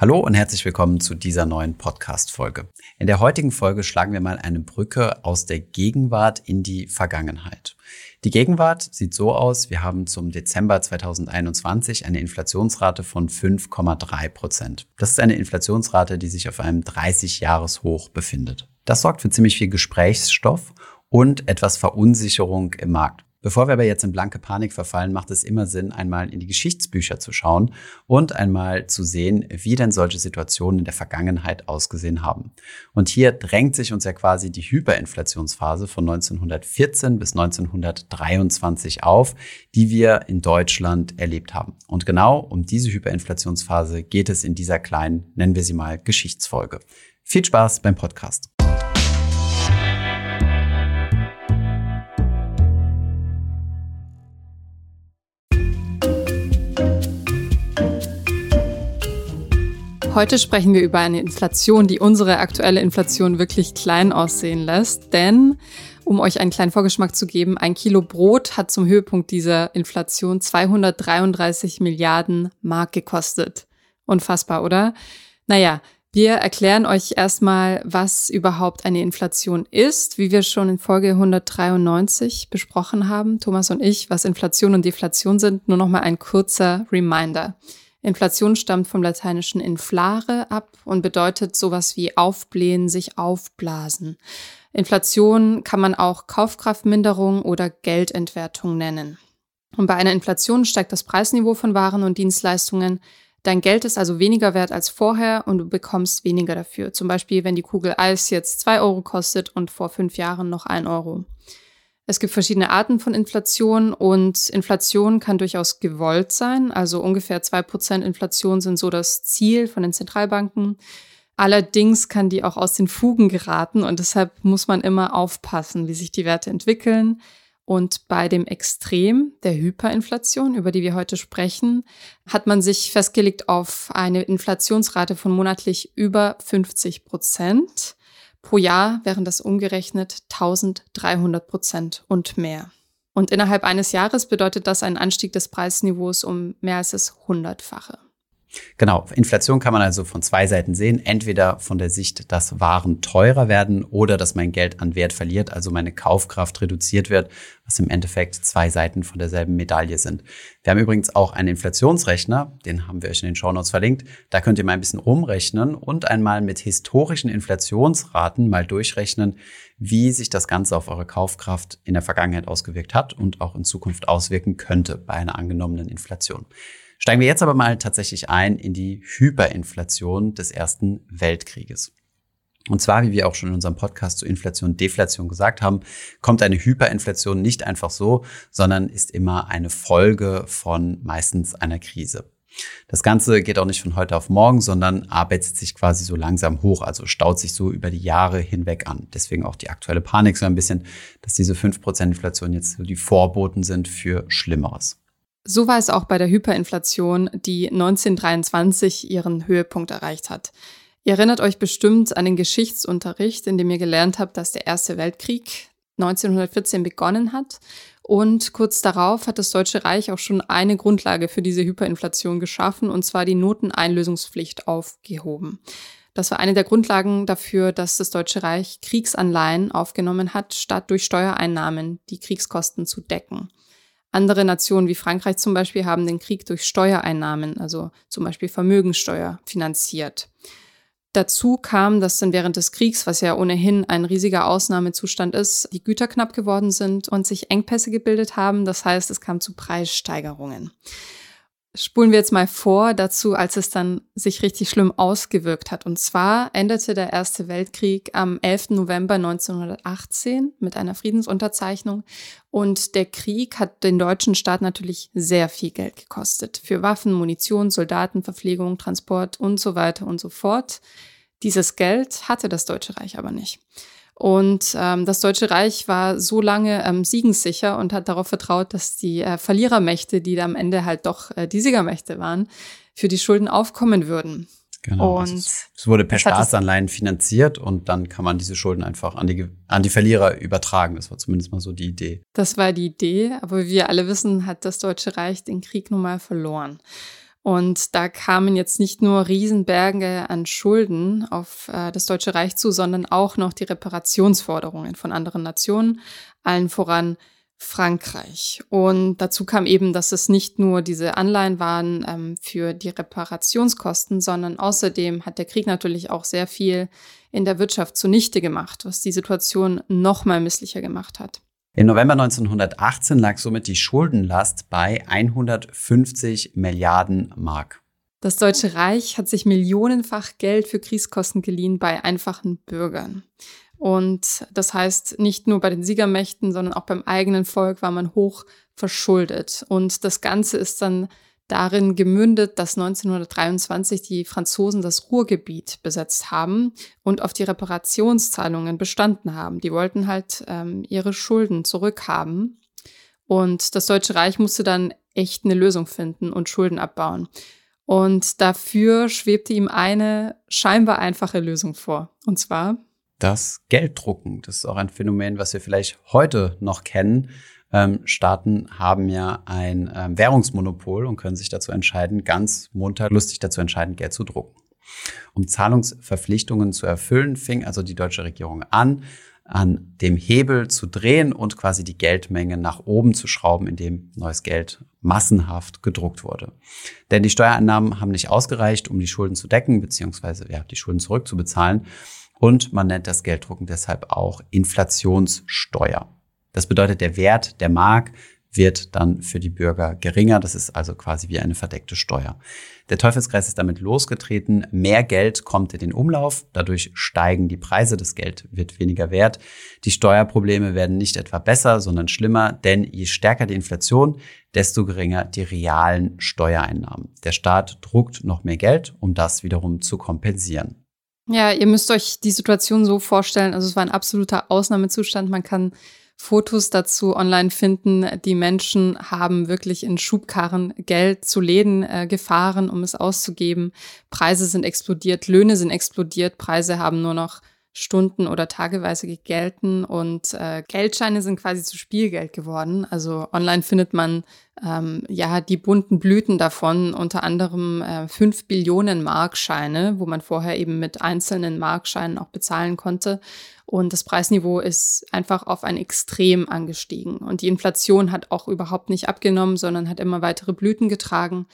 Hallo und herzlich willkommen zu dieser neuen Podcast-Folge. In der heutigen Folge schlagen wir mal eine Brücke aus der Gegenwart in die Vergangenheit. Die Gegenwart sieht so aus, wir haben zum Dezember 2021 eine Inflationsrate von 5,3 Prozent. Das ist eine Inflationsrate, die sich auf einem 30-Jahres-Hoch befindet. Das sorgt für ziemlich viel Gesprächsstoff und etwas Verunsicherung im Markt. Bevor wir aber jetzt in blanke Panik verfallen, macht es immer Sinn, einmal in die Geschichtsbücher zu schauen und einmal zu sehen, wie denn solche Situationen in der Vergangenheit ausgesehen haben. Und hier drängt sich uns ja quasi die Hyperinflationsphase von 1914 bis 1923 auf, die wir in Deutschland erlebt haben. Und genau um diese Hyperinflationsphase geht es in dieser kleinen, nennen wir sie mal, Geschichtsfolge. Viel Spaß beim Podcast. Heute sprechen wir über eine Inflation, die unsere aktuelle Inflation wirklich klein aussehen lässt. Denn, um euch einen kleinen Vorgeschmack zu geben, ein Kilo Brot hat zum Höhepunkt dieser Inflation 233 Milliarden Mark gekostet. Unfassbar, oder? Naja, wir erklären euch erstmal, was überhaupt eine Inflation ist, wie wir schon in Folge 193 besprochen haben, Thomas und ich, was Inflation und Deflation sind. Nur noch mal ein kurzer Reminder. Inflation stammt vom lateinischen inflare ab und bedeutet sowas wie aufblähen, sich aufblasen. Inflation kann man auch Kaufkraftminderung oder Geldentwertung nennen. Und bei einer Inflation steigt das Preisniveau von Waren und Dienstleistungen. Dein Geld ist also weniger wert als vorher und du bekommst weniger dafür. Zum Beispiel, wenn die Kugel Eis jetzt zwei Euro kostet und vor fünf Jahren noch ein Euro. Es gibt verschiedene Arten von Inflation und Inflation kann durchaus gewollt sein. Also ungefähr zwei Prozent Inflation sind so das Ziel von den Zentralbanken. Allerdings kann die auch aus den Fugen geraten und deshalb muss man immer aufpassen, wie sich die Werte entwickeln. Und bei dem Extrem der Hyperinflation, über die wir heute sprechen, hat man sich festgelegt auf eine Inflationsrate von monatlich über 50 Prozent. Pro Jahr wären das umgerechnet 1300 Prozent und mehr. Und innerhalb eines Jahres bedeutet das einen Anstieg des Preisniveaus um mehr als das Hundertfache. Genau, Inflation kann man also von zwei Seiten sehen. Entweder von der Sicht, dass Waren teurer werden oder dass mein Geld an Wert verliert, also meine Kaufkraft reduziert wird, was im Endeffekt zwei Seiten von derselben Medaille sind. Wir haben übrigens auch einen Inflationsrechner, den haben wir euch in den Shownotes verlinkt. Da könnt ihr mal ein bisschen umrechnen und einmal mit historischen Inflationsraten mal durchrechnen, wie sich das Ganze auf eure Kaufkraft in der Vergangenheit ausgewirkt hat und auch in Zukunft auswirken könnte bei einer angenommenen Inflation. Steigen wir jetzt aber mal tatsächlich ein in die Hyperinflation des Ersten Weltkrieges. Und zwar, wie wir auch schon in unserem Podcast zu Inflation und Deflation gesagt haben, kommt eine Hyperinflation nicht einfach so, sondern ist immer eine Folge von meistens einer Krise. Das Ganze geht auch nicht von heute auf morgen, sondern arbeitet sich quasi so langsam hoch, also staut sich so über die Jahre hinweg an. Deswegen auch die aktuelle Panik so ein bisschen, dass diese 5% Inflation jetzt so die Vorboten sind für Schlimmeres. So war es auch bei der Hyperinflation, die 1923 ihren Höhepunkt erreicht hat. Ihr erinnert euch bestimmt an den Geschichtsunterricht, in dem ihr gelernt habt, dass der Erste Weltkrieg 1914 begonnen hat. Und kurz darauf hat das Deutsche Reich auch schon eine Grundlage für diese Hyperinflation geschaffen, und zwar die Noteneinlösungspflicht aufgehoben. Das war eine der Grundlagen dafür, dass das Deutsche Reich Kriegsanleihen aufgenommen hat, statt durch Steuereinnahmen die Kriegskosten zu decken. Andere Nationen wie Frankreich zum Beispiel haben den Krieg durch Steuereinnahmen, also zum Beispiel Vermögensteuer, finanziert. Dazu kam, dass dann während des Kriegs, was ja ohnehin ein riesiger Ausnahmezustand ist, die Güter knapp geworden sind und sich Engpässe gebildet haben. Das heißt, es kam zu Preissteigerungen. Spulen wir jetzt mal vor dazu, als es dann sich richtig schlimm ausgewirkt hat. Und zwar endete der Erste Weltkrieg am 11. November 1918 mit einer Friedensunterzeichnung. Und der Krieg hat den deutschen Staat natürlich sehr viel Geld gekostet. Für Waffen, Munition, Soldaten, Verpflegung, Transport und so weiter und so fort. Dieses Geld hatte das Deutsche Reich aber nicht. Und ähm, das Deutsche Reich war so lange ähm, siegenssicher und hat darauf vertraut, dass die äh, Verlierermächte, die da am Ende halt doch äh, die Siegermächte waren, für die Schulden aufkommen würden. Genau. Und es wurde per Staatsanleihen finanziert und dann kann man diese Schulden einfach an die, an die Verlierer übertragen. Das war zumindest mal so die Idee. Das war die Idee, aber wie wir alle wissen, hat das Deutsche Reich den Krieg nun mal verloren. Und da kamen jetzt nicht nur Riesenberge an Schulden auf äh, das Deutsche Reich zu, sondern auch noch die Reparationsforderungen von anderen Nationen, allen voran Frankreich. Und dazu kam eben, dass es nicht nur diese Anleihen waren ähm, für die Reparationskosten, sondern außerdem hat der Krieg natürlich auch sehr viel in der Wirtschaft zunichte gemacht, was die Situation noch mal misslicher gemacht hat. Im November 1918 lag somit die Schuldenlast bei 150 Milliarden Mark. Das Deutsche Reich hat sich millionenfach Geld für Kriegskosten geliehen bei einfachen Bürgern. Und das heißt, nicht nur bei den Siegermächten, sondern auch beim eigenen Volk war man hoch verschuldet. Und das Ganze ist dann darin gemündet, dass 1923 die Franzosen das Ruhrgebiet besetzt haben und auf die Reparationszahlungen bestanden haben. Die wollten halt ähm, ihre Schulden zurückhaben. Und das Deutsche Reich musste dann echt eine Lösung finden und Schulden abbauen. Und dafür schwebte ihm eine scheinbar einfache Lösung vor. Und zwar das Gelddrucken. Das ist auch ein Phänomen, was wir vielleicht heute noch kennen. Ähm, Staaten haben ja ein ähm, Währungsmonopol und können sich dazu entscheiden, ganz munter, lustig dazu entscheiden, Geld zu drucken. Um Zahlungsverpflichtungen zu erfüllen, fing also die deutsche Regierung an, an dem Hebel zu drehen und quasi die Geldmenge nach oben zu schrauben, indem neues Geld massenhaft gedruckt wurde. Denn die Steuereinnahmen haben nicht ausgereicht, um die Schulden zu decken, beziehungsweise ja, die Schulden zurückzubezahlen. Und man nennt das Gelddrucken deshalb auch Inflationssteuer. Das bedeutet, der Wert der Mark wird dann für die Bürger geringer. Das ist also quasi wie eine verdeckte Steuer. Der Teufelskreis ist damit losgetreten. Mehr Geld kommt in den Umlauf. Dadurch steigen die Preise. Das Geld wird weniger wert. Die Steuerprobleme werden nicht etwa besser, sondern schlimmer. Denn je stärker die Inflation, desto geringer die realen Steuereinnahmen. Der Staat druckt noch mehr Geld, um das wiederum zu kompensieren. Ja, ihr müsst euch die Situation so vorstellen. Also es war ein absoluter Ausnahmezustand. Man kann Fotos dazu online finden. Die Menschen haben wirklich in Schubkarren Geld zu Läden äh, gefahren, um es auszugeben. Preise sind explodiert, Löhne sind explodiert, Preise haben nur noch Stunden oder tageweise gegelten und äh, Geldscheine sind quasi zu Spielgeld geworden. Also online findet man ähm, ja die bunten Blüten davon, unter anderem äh, 5 Billionen Markscheine, wo man vorher eben mit einzelnen Markscheinen auch bezahlen konnte. Und das Preisniveau ist einfach auf ein Extrem angestiegen. Und die Inflation hat auch überhaupt nicht abgenommen, sondern hat immer weitere Blüten getragen.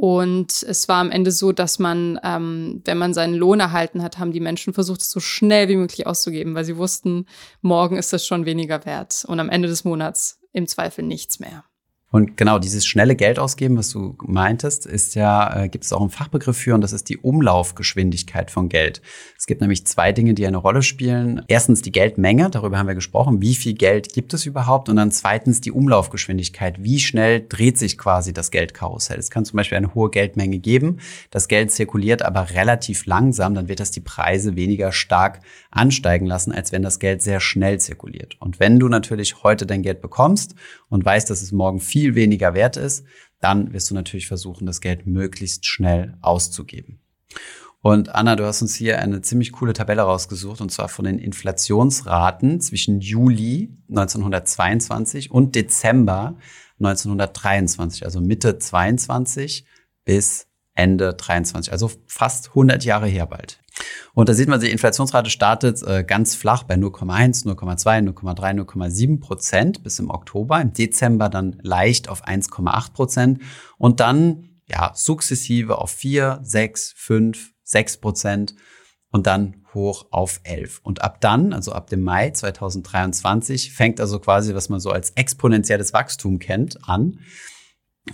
Und es war am Ende so, dass man, ähm, wenn man seinen Lohn erhalten hat, haben die Menschen versucht, es so schnell wie möglich auszugeben, weil sie wussten, morgen ist das schon weniger wert und am Ende des Monats im Zweifel nichts mehr. Und genau dieses schnelle Geld ausgeben, was du meintest, ist ja, äh, gibt es auch einen Fachbegriff für und das ist die Umlaufgeschwindigkeit von Geld. Es gibt nämlich zwei Dinge, die eine Rolle spielen. Erstens die Geldmenge, darüber haben wir gesprochen, wie viel Geld gibt es überhaupt und dann zweitens die Umlaufgeschwindigkeit, wie schnell dreht sich quasi das Geldkarussell. Es kann zum Beispiel eine hohe Geldmenge geben, das Geld zirkuliert aber relativ langsam, dann wird das die Preise weniger stark ansteigen lassen, als wenn das Geld sehr schnell zirkuliert. Und wenn du natürlich heute dein Geld bekommst und weißt, dass es morgen viel weniger wert ist, dann wirst du natürlich versuchen, das Geld möglichst schnell auszugeben. Und Anna, du hast uns hier eine ziemlich coole Tabelle rausgesucht, und zwar von den Inflationsraten zwischen Juli 1922 und Dezember 1923, also Mitte 22 bis Ende 23, also fast 100 Jahre her bald. Und da sieht man, die Inflationsrate startet äh, ganz flach bei 0,1, 0,2, 0,3, 0,7 Prozent bis im Oktober. Im Dezember dann leicht auf 1,8 Prozent und dann ja sukzessive auf 4, 6, 5, 6 Prozent und dann hoch auf 11. Und ab dann, also ab dem Mai 2023, fängt also quasi, was man so als exponentielles Wachstum kennt, an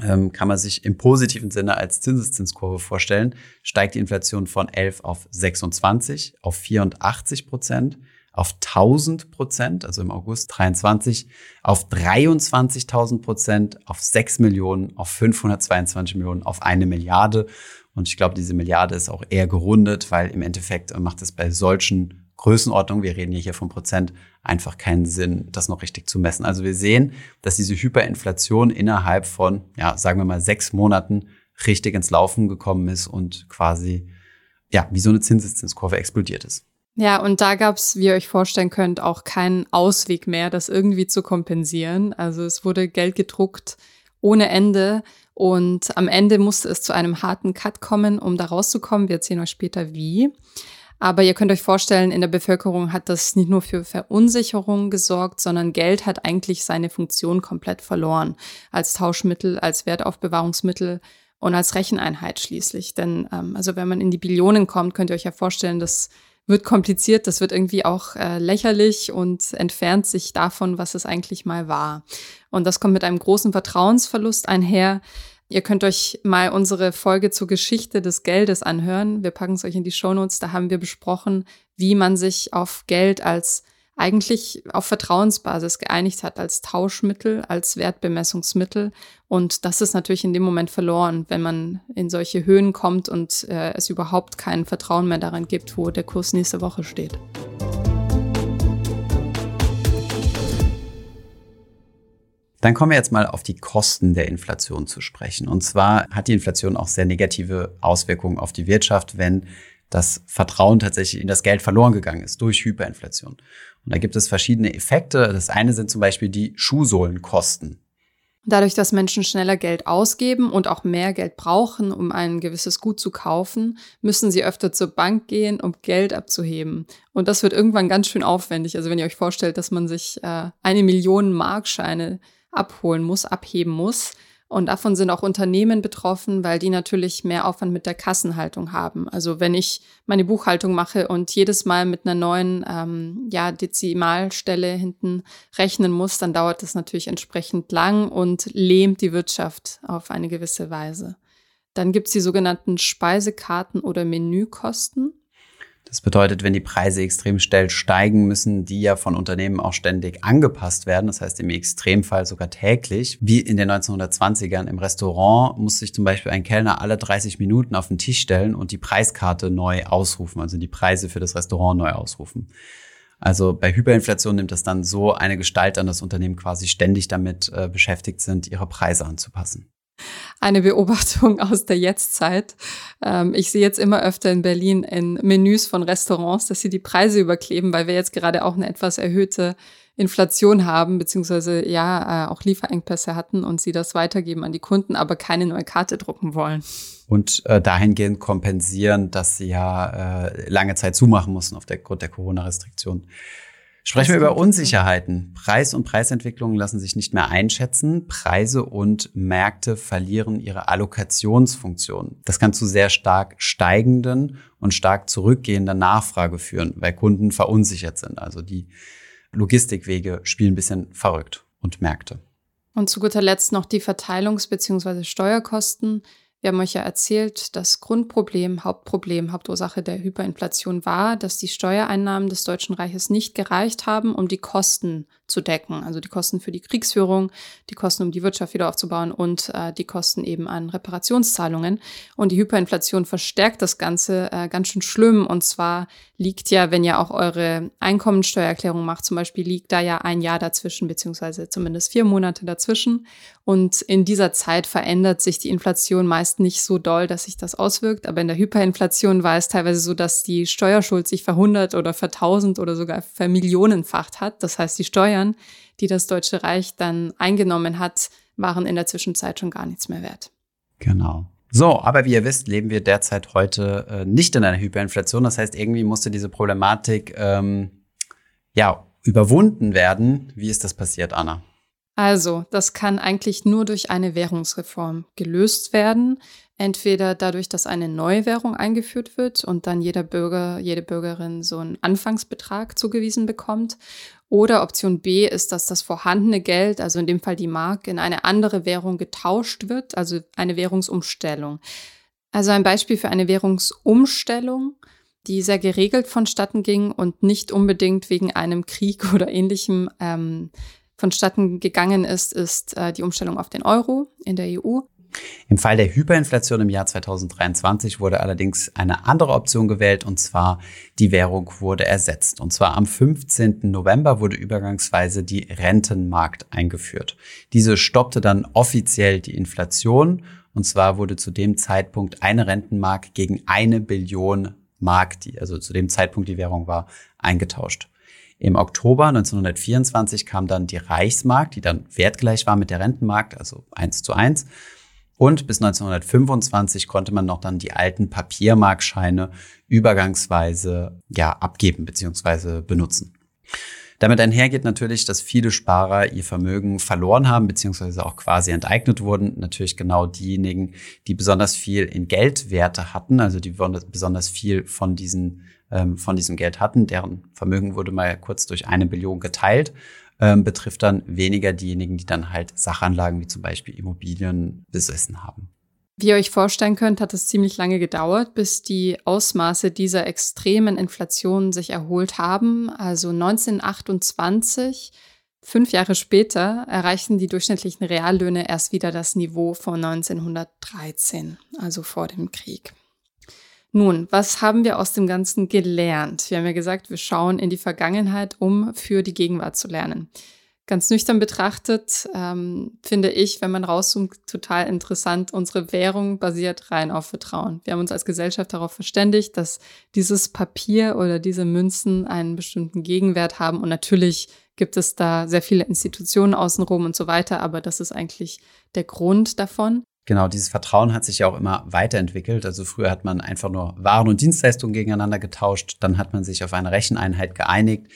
ähm, kann man sich im positiven Sinne als Zinseszinskurve vorstellen, steigt die Inflation von 11 auf 26, auf 84 Prozent, auf 1000 Prozent, also im August 23, auf 23.000 Prozent, auf 6 Millionen, auf 522 Millionen, auf eine Milliarde. Und ich glaube, diese Milliarde ist auch eher gerundet, weil im Endeffekt macht es bei solchen Größenordnung, wir reden hier von Prozent, einfach keinen Sinn, das noch richtig zu messen. Also wir sehen, dass diese Hyperinflation innerhalb von, ja, sagen wir mal sechs Monaten richtig ins Laufen gekommen ist und quasi, ja, wie so eine Zinseszinskurve explodiert ist. Ja, und da gab es, wie ihr euch vorstellen könnt, auch keinen Ausweg mehr, das irgendwie zu kompensieren. Also es wurde Geld gedruckt ohne Ende. Und am Ende musste es zu einem harten Cut kommen, um da rauszukommen. Wir erzählen euch später wie. Aber ihr könnt euch vorstellen, in der Bevölkerung hat das nicht nur für Verunsicherung gesorgt, sondern Geld hat eigentlich seine Funktion komplett verloren. Als Tauschmittel, als Wertaufbewahrungsmittel und als Recheneinheit schließlich. Denn ähm, also wenn man in die Billionen kommt, könnt ihr euch ja vorstellen, das wird kompliziert, das wird irgendwie auch äh, lächerlich und entfernt sich davon, was es eigentlich mal war. Und das kommt mit einem großen Vertrauensverlust einher, Ihr könnt euch mal unsere Folge zur Geschichte des Geldes anhören. Wir packen es euch in die Shownotes. Da haben wir besprochen, wie man sich auf Geld als eigentlich auf Vertrauensbasis geeinigt hat, als Tauschmittel, als Wertbemessungsmittel. Und das ist natürlich in dem Moment verloren, wenn man in solche Höhen kommt und äh, es überhaupt kein Vertrauen mehr daran gibt, wo der Kurs nächste Woche steht. Dann kommen wir jetzt mal auf die Kosten der Inflation zu sprechen. Und zwar hat die Inflation auch sehr negative Auswirkungen auf die Wirtschaft, wenn das Vertrauen tatsächlich in das Geld verloren gegangen ist durch Hyperinflation. Und da gibt es verschiedene Effekte. Das eine sind zum Beispiel die Schuhsohlenkosten. Dadurch, dass Menschen schneller Geld ausgeben und auch mehr Geld brauchen, um ein gewisses Gut zu kaufen, müssen sie öfter zur Bank gehen, um Geld abzuheben. Und das wird irgendwann ganz schön aufwendig. Also wenn ihr euch vorstellt, dass man sich äh, eine Million Markscheine abholen muss, abheben muss. Und davon sind auch Unternehmen betroffen, weil die natürlich mehr Aufwand mit der Kassenhaltung haben. Also wenn ich meine Buchhaltung mache und jedes Mal mit einer neuen ähm, ja, Dezimalstelle hinten rechnen muss, dann dauert das natürlich entsprechend lang und lähmt die Wirtschaft auf eine gewisse Weise. Dann gibt's die sogenannten Speisekarten oder Menükosten. Das bedeutet, wenn die Preise extrem schnell steigen, müssen die ja von Unternehmen auch ständig angepasst werden. Das heißt im Extremfall sogar täglich. Wie in den 1920ern im Restaurant muss sich zum Beispiel ein Kellner alle 30 Minuten auf den Tisch stellen und die Preiskarte neu ausrufen, also die Preise für das Restaurant neu ausrufen. Also bei Hyperinflation nimmt das dann so eine Gestalt an, dass Unternehmen quasi ständig damit äh, beschäftigt sind, ihre Preise anzupassen eine Beobachtung aus der Jetztzeit. Ähm, ich sehe jetzt immer öfter in Berlin in Menüs von Restaurants, dass sie die Preise überkleben, weil wir jetzt gerade auch eine etwas erhöhte Inflation haben, beziehungsweise ja, äh, auch Lieferengpässe hatten und sie das weitergeben an die Kunden, aber keine neue Karte drucken wollen. Und äh, dahingehend kompensieren, dass sie ja äh, lange Zeit zumachen mussten aufgrund der Corona-Restriktion. Sprechen wir über Unsicherheiten. Preis und Preisentwicklungen lassen sich nicht mehr einschätzen. Preise und Märkte verlieren ihre Allokationsfunktion. Das kann zu sehr stark steigenden und stark zurückgehender Nachfrage führen, weil Kunden verunsichert sind. Also die Logistikwege spielen ein bisschen verrückt und Märkte. Und zu guter Letzt noch die Verteilungs- bzw. Steuerkosten. Wir haben euch ja erzählt, das Grundproblem, Hauptproblem, Hauptursache der Hyperinflation war, dass die Steuereinnahmen des Deutschen Reiches nicht gereicht haben, um die Kosten zu decken. Also die Kosten für die Kriegsführung, die Kosten, um die Wirtschaft wieder aufzubauen und äh, die Kosten eben an Reparationszahlungen. Und die Hyperinflation verstärkt das Ganze äh, ganz schön schlimm. Und zwar liegt ja, wenn ihr auch eure Einkommensteuererklärung macht, zum Beispiel, liegt da ja ein Jahr dazwischen, beziehungsweise zumindest vier Monate dazwischen. Und in dieser Zeit verändert sich die Inflation meist nicht so doll, dass sich das auswirkt. Aber in der Hyperinflation war es teilweise so, dass die Steuerschuld sich verhundert oder vertausend oder sogar vermillionenfacht hat. Das heißt, die Steuern, die das Deutsche Reich dann eingenommen hat, waren in der Zwischenzeit schon gar nichts mehr wert. Genau. So, aber wie ihr wisst, leben wir derzeit heute äh, nicht in einer Hyperinflation. Das heißt, irgendwie musste diese Problematik ähm, ja überwunden werden. Wie ist das passiert, Anna? Also, das kann eigentlich nur durch eine Währungsreform gelöst werden. Entweder dadurch, dass eine neue Währung eingeführt wird und dann jeder Bürger, jede Bürgerin so einen Anfangsbetrag zugewiesen bekommt. Oder Option B ist, dass das vorhandene Geld, also in dem Fall die Mark, in eine andere Währung getauscht wird, also eine Währungsumstellung. Also ein Beispiel für eine Währungsumstellung, die sehr geregelt vonstatten ging und nicht unbedingt wegen einem Krieg oder ähnlichem ähm, vonstatten gegangen ist, ist äh, die Umstellung auf den Euro in der EU. Im Fall der Hyperinflation im Jahr 2023 wurde allerdings eine andere Option gewählt, und zwar die Währung wurde ersetzt. Und zwar am 15. November wurde übergangsweise die Rentenmarkt eingeführt. Diese stoppte dann offiziell die Inflation, und zwar wurde zu dem Zeitpunkt eine Rentenmark gegen eine Billion Mark, die also zu dem Zeitpunkt die Währung war, eingetauscht. Im Oktober 1924 kam dann die Reichsmark, die dann wertgleich war mit der Rentenmarkt, also eins zu eins. Und bis 1925 konnte man noch dann die alten Papiermarkscheine übergangsweise ja, abgeben bzw. benutzen. Damit einhergeht natürlich, dass viele Sparer ihr Vermögen verloren haben, beziehungsweise auch quasi enteignet wurden. Natürlich genau diejenigen, die besonders viel in Geldwerte hatten, also die besonders viel von, diesen, ähm, von diesem Geld hatten. Deren Vermögen wurde mal kurz durch eine Billion geteilt. Ähm, betrifft dann weniger diejenigen, die dann halt Sachanlagen wie zum Beispiel Immobilien besessen haben. Wie ihr euch vorstellen könnt, hat es ziemlich lange gedauert, bis die Ausmaße dieser extremen Inflation sich erholt haben. Also 1928, fünf Jahre später, erreichten die durchschnittlichen Reallöhne erst wieder das Niveau von 1913, also vor dem Krieg. Nun, was haben wir aus dem Ganzen gelernt? Wir haben ja gesagt, wir schauen in die Vergangenheit, um für die Gegenwart zu lernen. Ganz nüchtern betrachtet ähm, finde ich, wenn man rauszoomt, total interessant. Unsere Währung basiert rein auf Vertrauen. Wir haben uns als Gesellschaft darauf verständigt, dass dieses Papier oder diese Münzen einen bestimmten Gegenwert haben. Und natürlich gibt es da sehr viele Institutionen außenrum und so weiter, aber das ist eigentlich der Grund davon. Genau, dieses Vertrauen hat sich ja auch immer weiterentwickelt. Also früher hat man einfach nur Waren und Dienstleistungen gegeneinander getauscht, dann hat man sich auf eine Recheneinheit geeinigt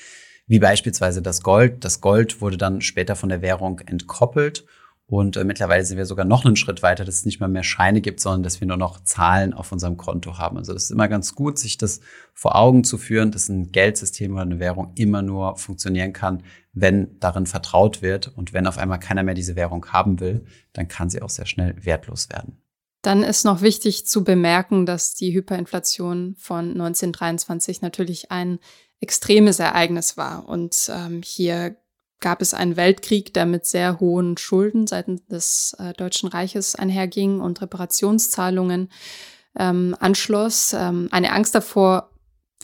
wie beispielsweise das Gold. Das Gold wurde dann später von der Währung entkoppelt und äh, mittlerweile sind wir sogar noch einen Schritt weiter, dass es nicht mal mehr Scheine gibt, sondern dass wir nur noch Zahlen auf unserem Konto haben. Also es ist immer ganz gut, sich das vor Augen zu führen, dass ein Geldsystem oder eine Währung immer nur funktionieren kann, wenn darin vertraut wird. Und wenn auf einmal keiner mehr diese Währung haben will, dann kann sie auch sehr schnell wertlos werden. Dann ist noch wichtig zu bemerken, dass die Hyperinflation von 1923 natürlich ein extremes Ereignis war. Und ähm, hier gab es einen Weltkrieg, der mit sehr hohen Schulden seitens des äh, Deutschen Reiches einherging und Reparationszahlungen ähm, anschloss. Ähm, eine Angst davor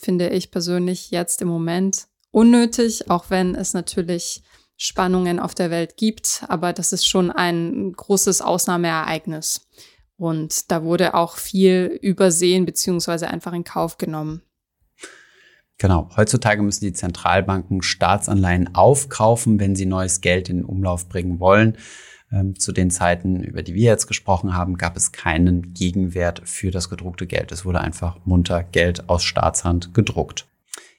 finde ich persönlich jetzt im Moment unnötig, auch wenn es natürlich Spannungen auf der Welt gibt, aber das ist schon ein großes Ausnahmeereignis. Und da wurde auch viel übersehen beziehungsweise einfach in Kauf genommen. Genau. Heutzutage müssen die Zentralbanken Staatsanleihen aufkaufen, wenn sie neues Geld in den Umlauf bringen wollen. Ähm, zu den Zeiten, über die wir jetzt gesprochen haben, gab es keinen Gegenwert für das gedruckte Geld. Es wurde einfach munter Geld aus Staatshand gedruckt.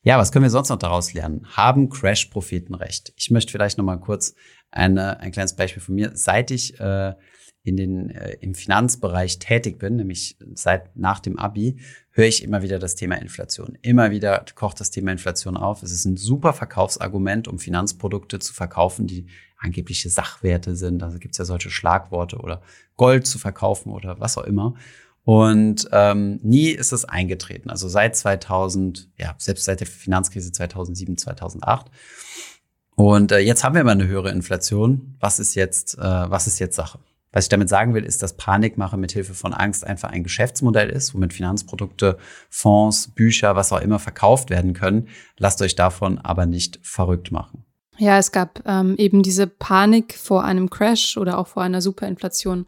Ja, was können wir sonst noch daraus lernen? Haben Crash-Propheten recht? Ich möchte vielleicht noch mal kurz eine, ein kleines Beispiel von mir. Seit ich äh, in den, äh, im Finanzbereich tätig bin, nämlich seit nach dem Abi, höre ich immer wieder das Thema Inflation. Immer wieder kocht das Thema Inflation auf. Es ist ein super Verkaufsargument, um Finanzprodukte zu verkaufen, die angebliche Sachwerte sind. Also gibt es ja solche Schlagworte oder Gold zu verkaufen oder was auch immer. Und ähm, nie ist es eingetreten. Also seit 2000, ja, selbst seit der Finanzkrise 2007, 2008. Und äh, jetzt haben wir immer eine höhere Inflation. Was ist jetzt, äh, was ist jetzt Sache? Was ich damit sagen will, ist, dass Panikmache mit Hilfe von Angst einfach ein Geschäftsmodell ist, womit Finanzprodukte, Fonds, Bücher, was auch immer verkauft werden können. Lasst euch davon aber nicht verrückt machen. Ja, es gab ähm, eben diese Panik vor einem Crash oder auch vor einer Superinflation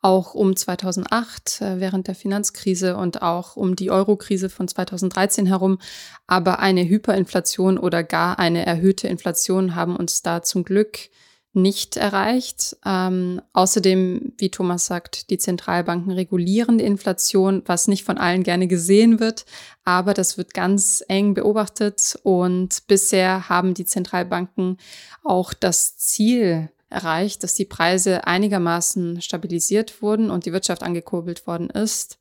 auch um 2008 äh, während der Finanzkrise und auch um die Eurokrise von 2013 herum. Aber eine Hyperinflation oder gar eine erhöhte Inflation haben uns da zum Glück nicht erreicht. Ähm, außerdem, wie Thomas sagt, die Zentralbanken regulieren die Inflation, was nicht von allen gerne gesehen wird, aber das wird ganz eng beobachtet und bisher haben die Zentralbanken auch das Ziel erreicht, dass die Preise einigermaßen stabilisiert wurden und die Wirtschaft angekurbelt worden ist.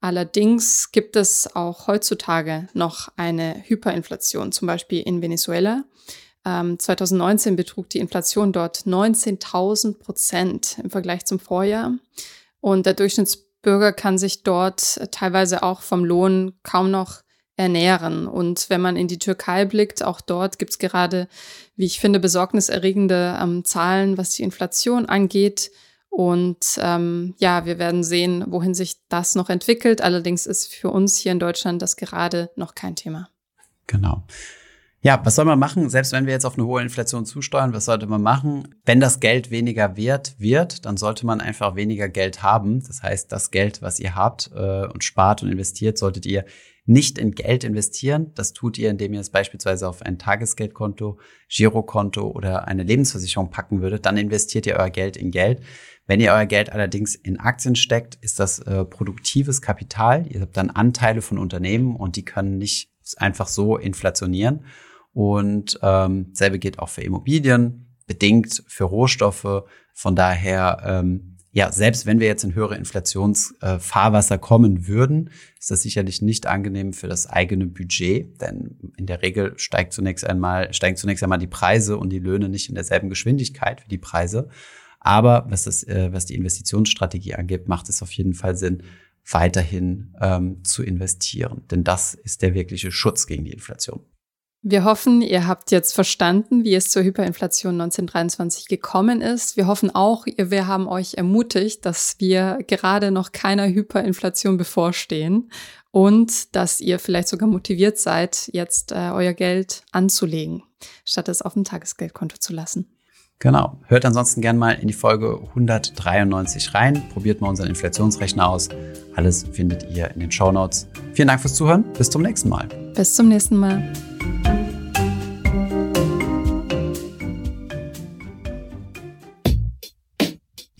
Allerdings gibt es auch heutzutage noch eine Hyperinflation, zum Beispiel in Venezuela. 2019 ähm, betrug die Inflation dort 19.000 Prozent im Vergleich zum Vorjahr. Und der Durchschnittsbürger kann sich dort teilweise auch vom Lohn kaum noch ernähren. Und wenn man in die Türkei blickt, auch dort gibt es gerade, wie ich finde, besorgniserregende ähm, Zahlen, was die Inflation angeht. Und ähm, ja, wir werden sehen, wohin sich das noch entwickelt. Allerdings ist für uns hier in Deutschland das gerade noch kein Thema. Genau. Ja, was soll man machen, selbst wenn wir jetzt auf eine hohe Inflation zusteuern, was sollte man machen? Wenn das Geld weniger wert wird, dann sollte man einfach weniger Geld haben. Das heißt, das Geld, was ihr habt äh, und spart und investiert, solltet ihr nicht in Geld investieren. Das tut ihr, indem ihr es beispielsweise auf ein Tagesgeldkonto, Girokonto oder eine Lebensversicherung packen würdet. Dann investiert ihr euer Geld in Geld. Wenn ihr euer Geld allerdings in Aktien steckt, ist das äh, produktives Kapital. Ihr habt dann Anteile von Unternehmen und die können nicht einfach so inflationieren. Und ähm, selbe gilt auch für Immobilien, bedingt für Rohstoffe. Von daher ähm, ja, selbst wenn wir jetzt in höhere Inflationsfahrwasser äh, kommen würden, ist das sicherlich nicht angenehm für das eigene Budget, denn in der Regel steigt zunächst einmal, steigen zunächst einmal die Preise und die Löhne nicht in derselben Geschwindigkeit wie die Preise. Aber was, das, äh, was die Investitionsstrategie angeht, macht es auf jeden Fall Sinn, weiterhin ähm, zu investieren. Denn das ist der wirkliche Schutz gegen die Inflation. Wir hoffen, ihr habt jetzt verstanden, wie es zur Hyperinflation 1923 gekommen ist. Wir hoffen auch, wir haben euch ermutigt, dass wir gerade noch keiner Hyperinflation bevorstehen und dass ihr vielleicht sogar motiviert seid, jetzt äh, euer Geld anzulegen, statt es auf dem Tagesgeldkonto zu lassen. Genau. Hört ansonsten gerne mal in die Folge 193 rein. Probiert mal unseren Inflationsrechner aus. Alles findet ihr in den Show Notes. Vielen Dank fürs Zuhören. Bis zum nächsten Mal. Bis zum nächsten Mal.